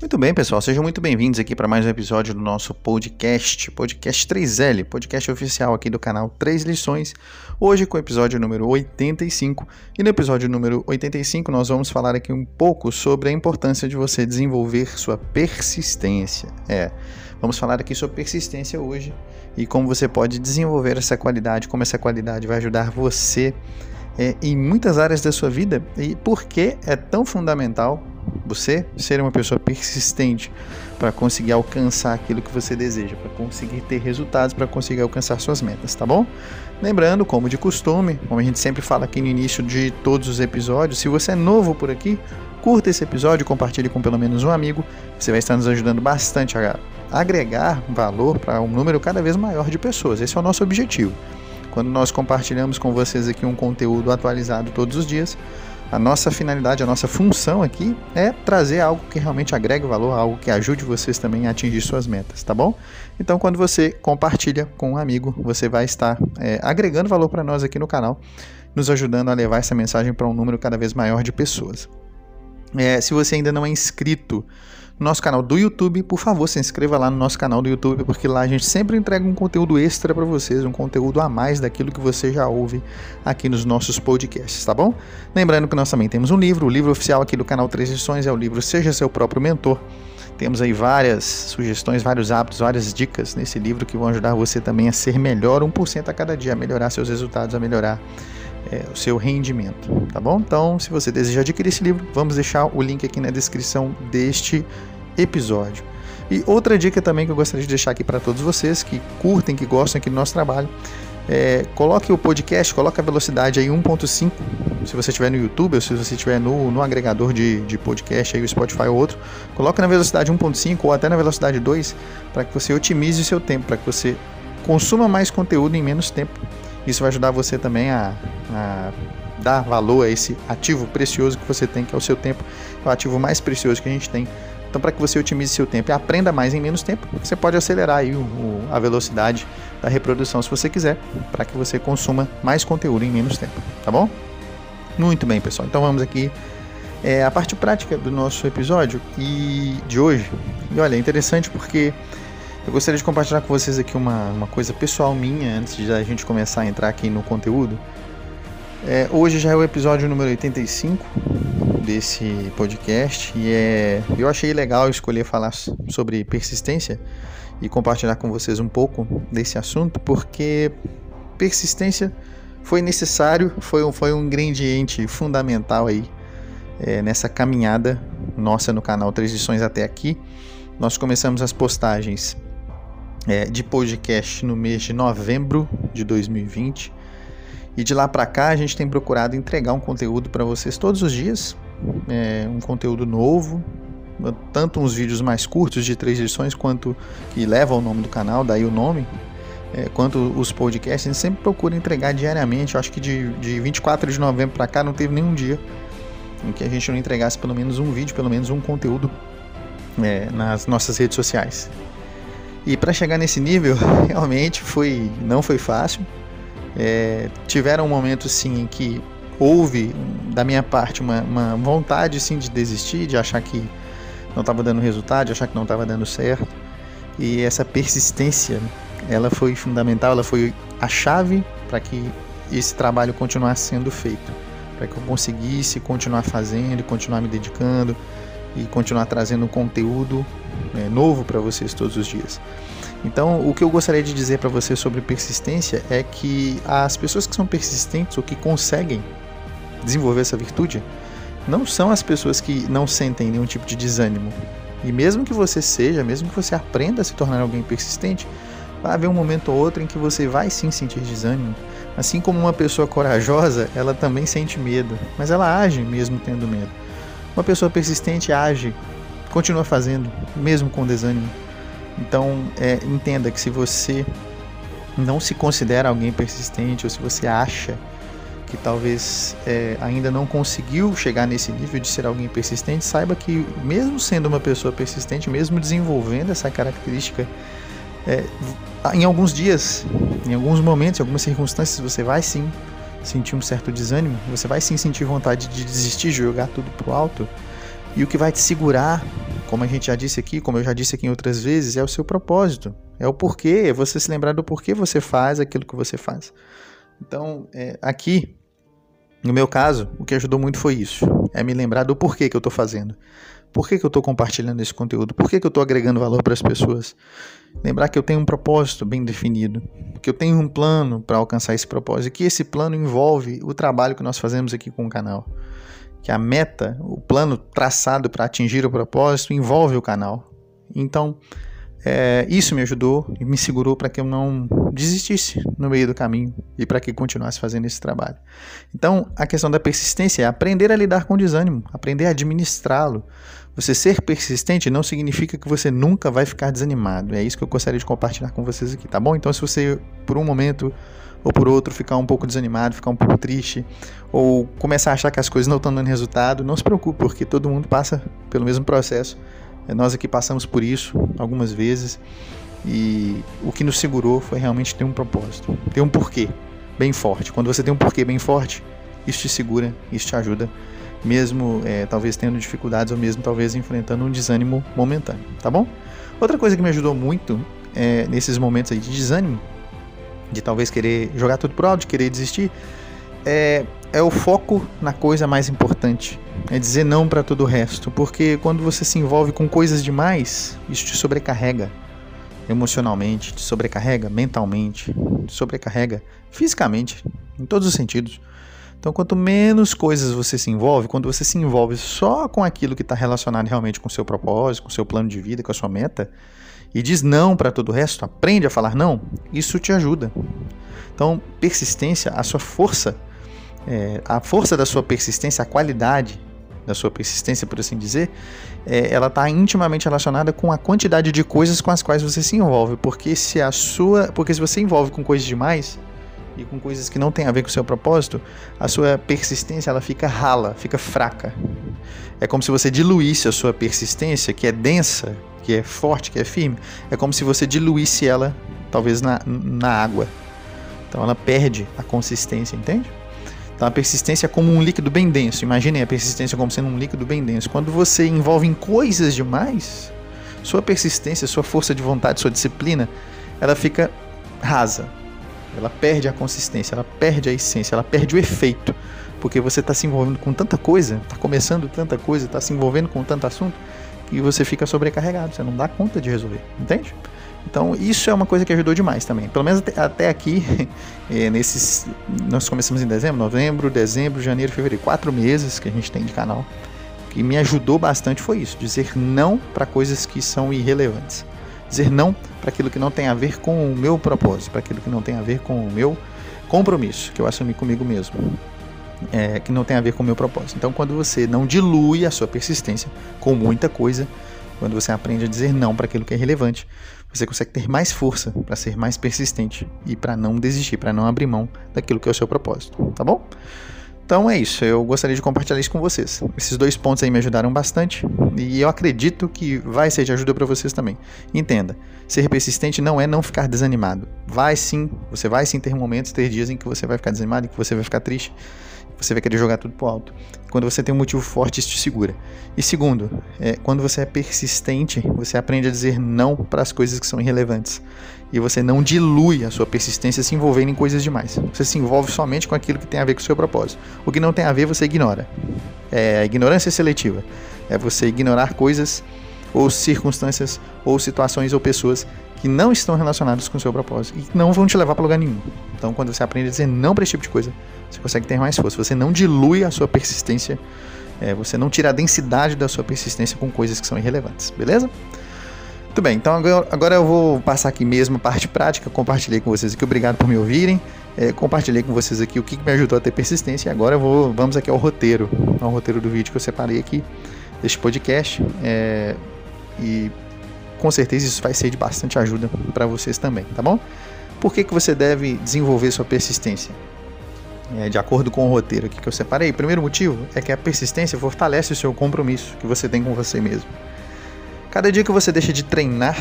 Muito bem, pessoal, sejam muito bem-vindos aqui para mais um episódio do nosso podcast, podcast 3L, podcast oficial aqui do canal 3 Lições. Hoje com o episódio número 85. E no episódio número 85 nós vamos falar aqui um pouco sobre a importância de você desenvolver sua persistência. É, vamos falar aqui sobre persistência hoje e como você pode desenvolver essa qualidade, como essa qualidade vai ajudar você é, em muitas áreas da sua vida e por que é tão fundamental você ser uma pessoa persistente para conseguir alcançar aquilo que você deseja, para conseguir ter resultados, para conseguir alcançar suas metas, tá bom? Lembrando, como de costume, como a gente sempre fala aqui no início de todos os episódios, se você é novo por aqui, curta esse episódio, compartilhe com pelo menos um amigo, você vai estar nos ajudando bastante a agregar valor para um número cada vez maior de pessoas. Esse é o nosso objetivo. Quando nós compartilhamos com vocês aqui um conteúdo atualizado todos os dias, a nossa finalidade, a nossa função aqui é trazer algo que realmente agregue valor, algo que ajude vocês também a atingir suas metas, tá bom? Então, quando você compartilha com um amigo, você vai estar é, agregando valor para nós aqui no canal, nos ajudando a levar essa mensagem para um número cada vez maior de pessoas. É, se você ainda não é inscrito nosso canal do YouTube, por favor, se inscreva lá no nosso canal do YouTube, porque lá a gente sempre entrega um conteúdo extra para vocês, um conteúdo a mais daquilo que você já ouve aqui nos nossos podcasts, tá bom? Lembrando que nós também temos um livro, o livro oficial aqui do canal Três é o livro Seja Seu Próprio Mentor. Temos aí várias sugestões, vários hábitos, várias dicas nesse livro que vão ajudar você também a ser melhor 1% a cada dia, a melhorar seus resultados, a melhorar é, o seu rendimento, tá bom? Então, se você deseja adquirir esse livro, vamos deixar o link aqui na descrição deste episódio. E outra dica também que eu gostaria de deixar aqui para todos vocês que curtem, que gostam aqui do nosso trabalho, é, coloque o podcast, coloque a velocidade aí 1.5, se você estiver no YouTube ou se você estiver no, no agregador de, de podcast, aí o Spotify ou outro, coloque na velocidade 1.5 ou até na velocidade 2, para que você otimize o seu tempo, para que você consuma mais conteúdo em menos tempo. Isso vai ajudar você também a, a dar valor a esse ativo precioso que você tem, que é o seu tempo, é o ativo mais precioso que a gente tem então, para que você otimize seu tempo e aprenda mais em menos tempo, você pode acelerar aí o, o, a velocidade da reprodução se você quiser, para que você consuma mais conteúdo em menos tempo, tá bom? Muito bem, pessoal. Então vamos aqui é, a parte prática do nosso episódio e de hoje. E olha, é interessante porque eu gostaria de compartilhar com vocês aqui uma, uma coisa pessoal minha antes de a gente começar a entrar aqui no conteúdo. É, hoje já é o episódio número 85 desse podcast e é, eu achei legal escolher falar sobre persistência e compartilhar com vocês um pouco desse assunto porque persistência foi necessário, foi um, foi um ingrediente fundamental aí é, nessa caminhada nossa no canal Três até aqui. Nós começamos as postagens é, de podcast no mês de novembro de 2020 e de lá para cá a gente tem procurado entregar um conteúdo para vocês todos os dias, é, um conteúdo novo, tanto uns vídeos mais curtos de três lições quanto que levam o nome do canal, daí o nome, é, quanto os podcasts, a gente sempre procura entregar diariamente. Eu acho que de, de 24 de novembro para cá não teve nenhum dia em que a gente não entregasse pelo menos um vídeo, pelo menos um conteúdo é, nas nossas redes sociais. E para chegar nesse nível, realmente foi não foi fácil. É, tiveram momentos sim em que houve da minha parte uma, uma vontade sim de desistir, de achar que não estava dando resultado, de achar que não estava dando certo. E essa persistência, ela foi fundamental, ela foi a chave para que esse trabalho continuasse sendo feito, para que eu conseguisse continuar fazendo, continuar me dedicando e continuar trazendo conteúdo né, novo para vocês todos os dias. Então, o que eu gostaria de dizer para vocês sobre persistência é que as pessoas que são persistentes ou que conseguem desenvolver essa virtude não são as pessoas que não sentem nenhum tipo de desânimo. E mesmo que você seja, mesmo que você aprenda a se tornar alguém persistente, vai haver um momento ou outro em que você vai sim sentir desânimo. Assim como uma pessoa corajosa, ela também sente medo, mas ela age mesmo tendo medo. Uma pessoa persistente age, continua fazendo, mesmo com desânimo. Então, é, entenda que se você não se considera alguém persistente ou se você acha que talvez é, ainda não conseguiu chegar nesse nível de ser alguém persistente, saiba que, mesmo sendo uma pessoa persistente, mesmo desenvolvendo essa característica, é, em alguns dias, em alguns momentos, em algumas circunstâncias, você vai sim sentir um certo desânimo, você vai sim sentir vontade de desistir, de jogar tudo pro alto, e o que vai te segurar como a gente já disse aqui, como eu já disse aqui em outras vezes, é o seu propósito. É o porquê, é você se lembrar do porquê você faz aquilo que você faz. Então, é, aqui, no meu caso, o que ajudou muito foi isso. É me lembrar do porquê que eu estou fazendo. Por que, que eu estou compartilhando esse conteúdo? Por que, que eu estou agregando valor para as pessoas? Lembrar que eu tenho um propósito bem definido, que eu tenho um plano para alcançar esse propósito, e que esse plano envolve o trabalho que nós fazemos aqui com o canal. Que a meta, o plano traçado para atingir o propósito envolve o canal. Então, é, isso me ajudou e me segurou para que eu não desistisse no meio do caminho e para que continuasse fazendo esse trabalho. Então, a questão da persistência é aprender a lidar com o desânimo, aprender a administrá-lo. Você ser persistente não significa que você nunca vai ficar desanimado. É isso que eu gostaria de compartilhar com vocês aqui, tá bom? Então, se você por um momento ou por outro ficar um pouco desanimado, ficar um pouco triste, ou começar a achar que as coisas não estão dando resultado, não se preocupe, porque todo mundo passa pelo mesmo processo nós aqui passamos por isso algumas vezes e o que nos segurou foi realmente ter um propósito, ter um porquê bem forte. Quando você tem um porquê bem forte, isso te segura, isso te ajuda, mesmo é, talvez tendo dificuldades ou mesmo talvez enfrentando um desânimo momentâneo, tá bom? Outra coisa que me ajudou muito é, nesses momentos aí de desânimo, de talvez querer jogar tudo pro alto, de querer desistir, é, é o foco na coisa mais importante. É dizer não para todo o resto, porque quando você se envolve com coisas demais, isso te sobrecarrega emocionalmente, te sobrecarrega mentalmente, te sobrecarrega fisicamente, em todos os sentidos. Então, quanto menos coisas você se envolve, quando você se envolve só com aquilo que está relacionado realmente com o seu propósito, com o seu plano de vida, com a sua meta, e diz não para todo o resto, aprende a falar não, isso te ajuda. Então, persistência, a sua força é, a força da sua persistência, a qualidade da sua persistência, por assim dizer, é, ela está intimamente relacionada com a quantidade de coisas com as quais você se envolve. Porque se a sua, porque se você envolve com coisas demais e com coisas que não têm a ver com o seu propósito, a sua persistência ela fica rala, fica fraca. É como se você diluísse a sua persistência, que é densa, que é forte, que é firme. É como se você diluísse ela, talvez na, na água. Então ela perde a consistência, entende? Então a persistência é como um líquido bem denso. Imaginem a persistência como sendo um líquido bem denso. Quando você envolve em coisas demais, sua persistência, sua força de vontade, sua disciplina, ela fica rasa. Ela perde a consistência, ela perde a essência, ela perde o efeito. Porque você está se envolvendo com tanta coisa, está começando tanta coisa, está se envolvendo com tanto assunto, que você fica sobrecarregado, você não dá conta de resolver, entende? Então, isso é uma coisa que ajudou demais também. Pelo menos até aqui, é, nesses. Nós começamos em dezembro, novembro, dezembro, janeiro, fevereiro, quatro meses que a gente tem de canal. O que me ajudou bastante foi isso: dizer não para coisas que são irrelevantes. Dizer não para aquilo que não tem a ver com o meu propósito, para aquilo que não tem a ver com o meu compromisso, que eu assumi comigo mesmo. É, que não tem a ver com o meu propósito. Então, quando você não dilui a sua persistência com muita coisa, quando você aprende a dizer não para aquilo que é relevante, você consegue ter mais força para ser mais persistente e para não desistir, para não abrir mão daquilo que é o seu propósito, tá bom? Então é isso, eu gostaria de compartilhar isso com vocês. Esses dois pontos aí me ajudaram bastante e eu acredito que vai ser de ajuda para vocês também. Entenda, ser persistente não é não ficar desanimado. Vai sim, você vai sim ter momentos, ter dias em que você vai ficar desanimado, em que você vai ficar triste, você vai querer jogar tudo pro alto. Quando você tem um motivo forte, isso te segura. E segundo, é, quando você é persistente, você aprende a dizer não para as coisas que são irrelevantes. E você não dilui a sua persistência se envolvendo em coisas demais. Você se envolve somente com aquilo que tem a ver com o seu propósito. O que não tem a ver, você ignora. É ignorância seletiva. É você ignorar coisas ou circunstâncias ou situações ou pessoas que não estão relacionadas com o seu propósito e não vão te levar para lugar nenhum. Então, quando você aprende a dizer não para esse tipo de coisa, você consegue ter mais força. Você não dilui a sua persistência, é, você não tira a densidade da sua persistência com coisas que são irrelevantes, beleza? Muito bem, então agora, eu vou passar aqui mesmo a parte prática. Compartilhei com vocês aqui, obrigado por me ouvirem. É, compartilhei com vocês aqui o que, me ajudou a ter persistência. E agora vou, vamos aqui ao roteiro, ao roteiro do vídeo que eu separei aqui deste podcast. É, e com certeza isso vai ser de bastante ajuda para vocês também, tá bom? Por que, que você deve desenvolver sua persistência? É, de acordo com o roteiro aqui que eu separei, o primeiro motivo é que a persistência fortalece o seu compromisso que você tem com você mesmo. Cada dia que você deixa de treinar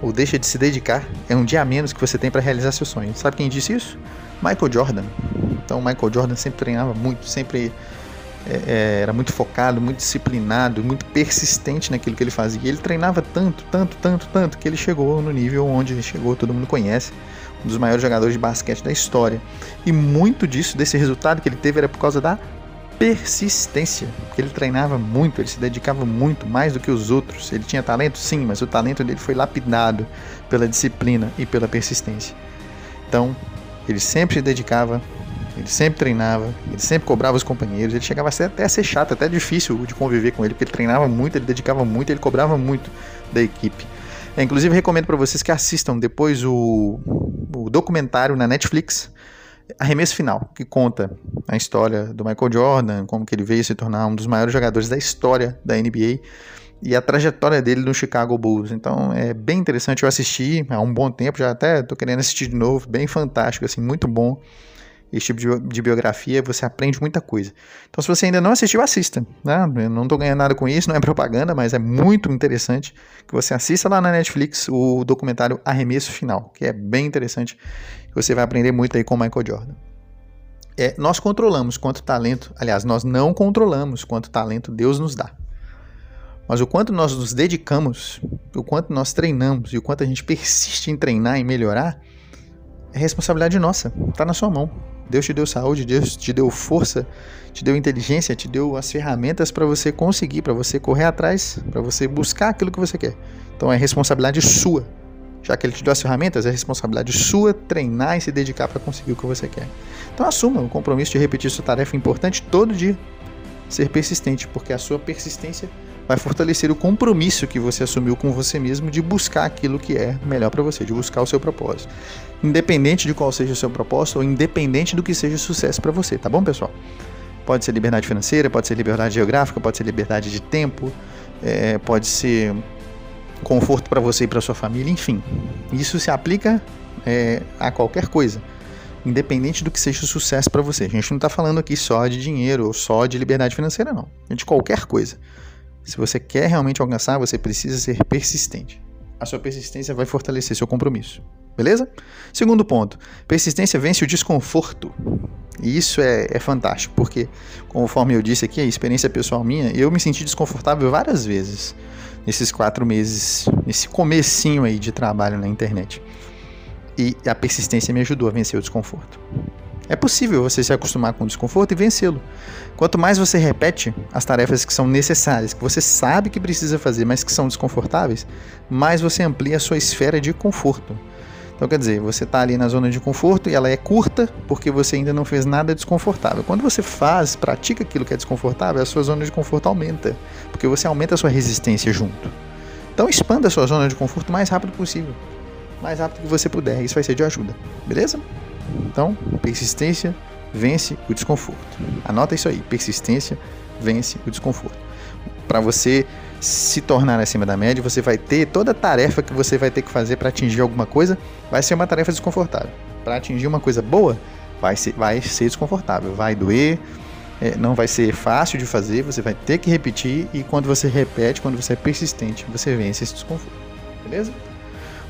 ou deixa de se dedicar é um dia a menos que você tem para realizar seus sonhos. Sabe quem disse isso? Michael Jordan. Então, Michael Jordan sempre treinava muito, sempre é, é, era muito focado, muito disciplinado, muito persistente naquilo que ele fazia. Ele treinava tanto, tanto, tanto, tanto que ele chegou no nível onde ele chegou, todo mundo conhece, um dos maiores jogadores de basquete da história. E muito disso, desse resultado que ele teve, era por causa da persistência, porque ele treinava muito, ele se dedicava muito, mais do que os outros. Ele tinha talento, sim, mas o talento dele foi lapidado pela disciplina e pela persistência. Então, ele sempre se dedicava, ele sempre treinava, ele sempre cobrava os companheiros, ele chegava até a ser chato, até difícil de conviver com ele, porque ele treinava muito, ele dedicava muito, ele cobrava muito da equipe. É, inclusive, recomendo para vocês que assistam depois o, o documentário na Netflix Arremesso Final, que conta a história do Michael Jordan, como que ele veio se tornar um dos maiores jogadores da história da NBA e a trajetória dele no Chicago Bulls. Então é bem interessante, eu assisti há um bom tempo, já até estou querendo assistir de novo, bem fantástico, assim, muito bom. Esse tipo de, de, biografia, você aprende muita coisa. Então, se você ainda não assistiu, assista. Né? Eu não estou ganhando nada com isso, não é propaganda, mas é muito interessante que você assista lá na Netflix o documentário Arremesso Final, que é bem interessante você vai aprender muito aí com o Michael Jordan. É, nós controlamos quanto talento, aliás, nós não controlamos quanto talento Deus nos dá. Mas o quanto nós nos dedicamos, o quanto nós treinamos e o quanto a gente persiste em treinar e melhorar, é responsabilidade nossa, está na sua mão. Deus te deu saúde, Deus te deu força, te deu inteligência, te deu as ferramentas para você conseguir, para você correr atrás, para você buscar aquilo que você quer. Então é responsabilidade sua já que ele te deu as ferramentas, é responsabilidade sua treinar e se dedicar para conseguir o que você quer. Então assuma o compromisso de repetir sua tarefa importante todo dia. Ser persistente, porque a sua persistência vai fortalecer o compromisso que você assumiu com você mesmo de buscar aquilo que é melhor para você, de buscar o seu propósito. Independente de qual seja o seu propósito ou independente do que seja sucesso para você, tá bom, pessoal? Pode ser liberdade financeira, pode ser liberdade geográfica, pode ser liberdade de tempo, é, pode ser conforto para você e para sua família, enfim. Isso se aplica é, a qualquer coisa, independente do que seja o sucesso para você. A gente não está falando aqui só de dinheiro ou só de liberdade financeira, não. É de qualquer coisa. Se você quer realmente alcançar, você precisa ser persistente. A sua persistência vai fortalecer seu compromisso. Beleza? Segundo ponto: persistência vence o desconforto. E isso é, é, fantástico, porque, conforme eu disse aqui, a experiência pessoal minha, eu me senti desconfortável várias vezes nesses quatro meses, nesse comecinho aí de trabalho na internet. E a persistência me ajudou a vencer o desconforto. É possível você se acostumar com o desconforto e vencê-lo. Quanto mais você repete as tarefas que são necessárias, que você sabe que precisa fazer, mas que são desconfortáveis, mais você amplia a sua esfera de conforto. Então, quer dizer, você está ali na zona de conforto e ela é curta porque você ainda não fez nada desconfortável. Quando você faz, pratica aquilo que é desconfortável, a sua zona de conforto aumenta, porque você aumenta a sua resistência junto. Então, expanda a sua zona de conforto o mais rápido possível, mais rápido que você puder. Isso vai ser de ajuda, beleza? Então, persistência vence o desconforto. Anota isso aí: persistência vence o desconforto. Para você se tornar acima da média, você vai ter toda a tarefa que você vai ter que fazer para atingir alguma coisa, vai ser uma tarefa desconfortável. Para atingir uma coisa boa, vai ser, vai ser desconfortável, vai doer, é, não vai ser fácil de fazer, você vai ter que repetir e quando você repete, quando você é persistente, você vence esse desconforto. Beleza?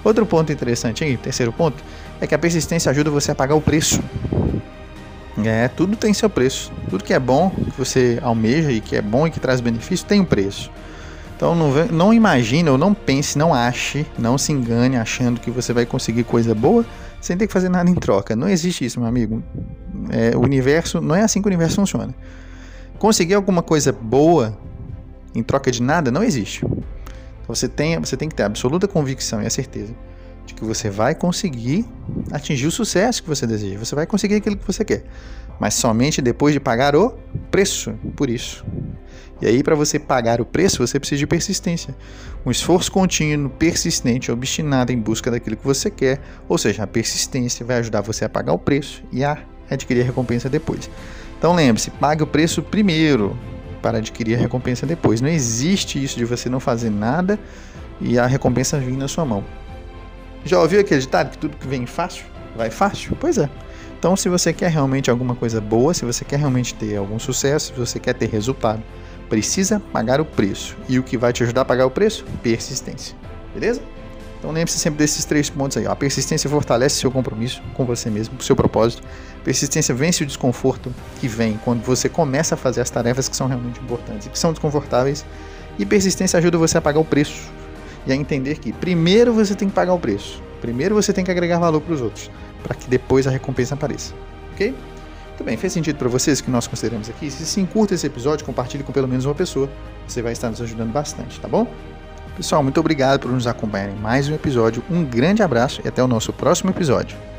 Outro ponto interessante aí, terceiro ponto, é que a persistência ajuda você a pagar o preço. É, tudo tem seu preço. Tudo que é bom, que você almeja e que é bom e que traz benefício, tem um preço. Então não, não imagine ou não pense, não ache, não se engane achando que você vai conseguir coisa boa sem ter que fazer nada em troca. Não existe isso, meu amigo. É, o universo não é assim que o universo funciona. Conseguir alguma coisa boa em troca de nada não existe. Então você tem, você tem que ter absoluta convicção e a certeza de que você vai conseguir atingir o sucesso que você deseja. Você vai conseguir aquilo que você quer, mas somente depois de pagar o preço por isso. E aí, para você pagar o preço, você precisa de persistência. Um esforço contínuo, persistente, obstinado em busca daquilo que você quer. Ou seja, a persistência vai ajudar você a pagar o preço e a adquirir a recompensa depois. Então lembre-se, pague o preço primeiro para adquirir a recompensa depois. Não existe isso de você não fazer nada e a recompensa vir na sua mão. Já ouviu aquele ditado que tudo que vem fácil, vai fácil? Pois é. Então, se você quer realmente alguma coisa boa, se você quer realmente ter algum sucesso, se você quer ter resultado, precisa pagar o preço. E o que vai te ajudar a pagar o preço? Persistência. Beleza? Então lembre-se sempre desses três pontos aí. Ó. A persistência fortalece seu compromisso com você mesmo, com seu propósito. Persistência vence o desconforto que vem quando você começa a fazer as tarefas que são realmente importantes e que são desconfortáveis. E persistência ajuda você a pagar o preço e a entender que primeiro você tem que pagar o preço, primeiro você tem que agregar valor para os outros, para que depois a recompensa apareça. Ok? Muito bem, fez sentido para vocês que nós consideramos aqui? Se sim, curta esse episódio, compartilhe com pelo menos uma pessoa, você vai estar nos ajudando bastante, tá bom? Pessoal, muito obrigado por nos acompanharem em mais um episódio. Um grande abraço e até o nosso próximo episódio.